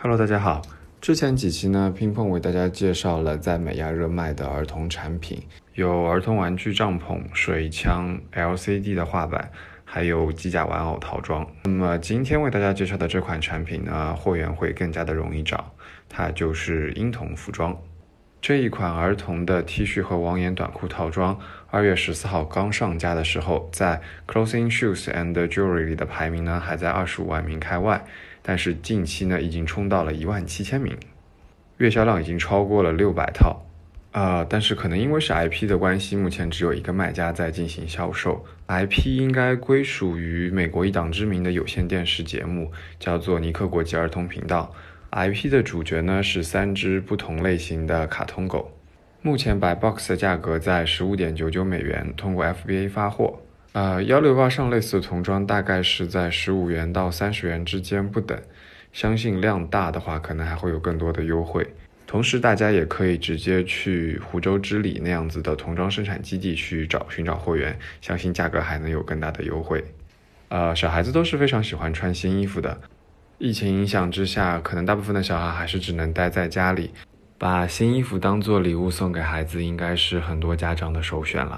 Hello，大家好。之前几期呢，拼碰为大家介绍了在美亚热卖的儿童产品，有儿童玩具帐篷、水枪、LCD 的画板，还有机甲玩偶套装。那么今天为大家介绍的这款产品呢，货源会更加的容易找，它就是婴童服装。这一款儿童的 T 恤和网眼短裤套装，二月十四号刚上架的时候，在 Clothing Shoes and Jewelry 里的排名呢还在二十五万名开外，但是近期呢已经冲到了一万七千名，月销量已经超过了六百套。啊，但是可能因为是 IP 的关系，目前只有一个卖家在进行销售。IP 应该归属于美国一档知名的有线电视节目，叫做尼克国际儿童频道。IP 的主角呢是三只不同类型的卡通狗，目前白 box 的价格在十五点九九美元，通过 FBA 发货。呃，幺六八上类似的童装大概是在十五元到三十元之间不等，相信量大的话可能还会有更多的优惠。同时，大家也可以直接去湖州织里那样子的童装生产基地去找寻找货源，相信价格还能有更大的优惠。呃，小孩子都是非常喜欢穿新衣服的。疫情影响之下，可能大部分的小孩还是只能待在家里，把新衣服当做礼物送给孩子，应该是很多家长的首选了。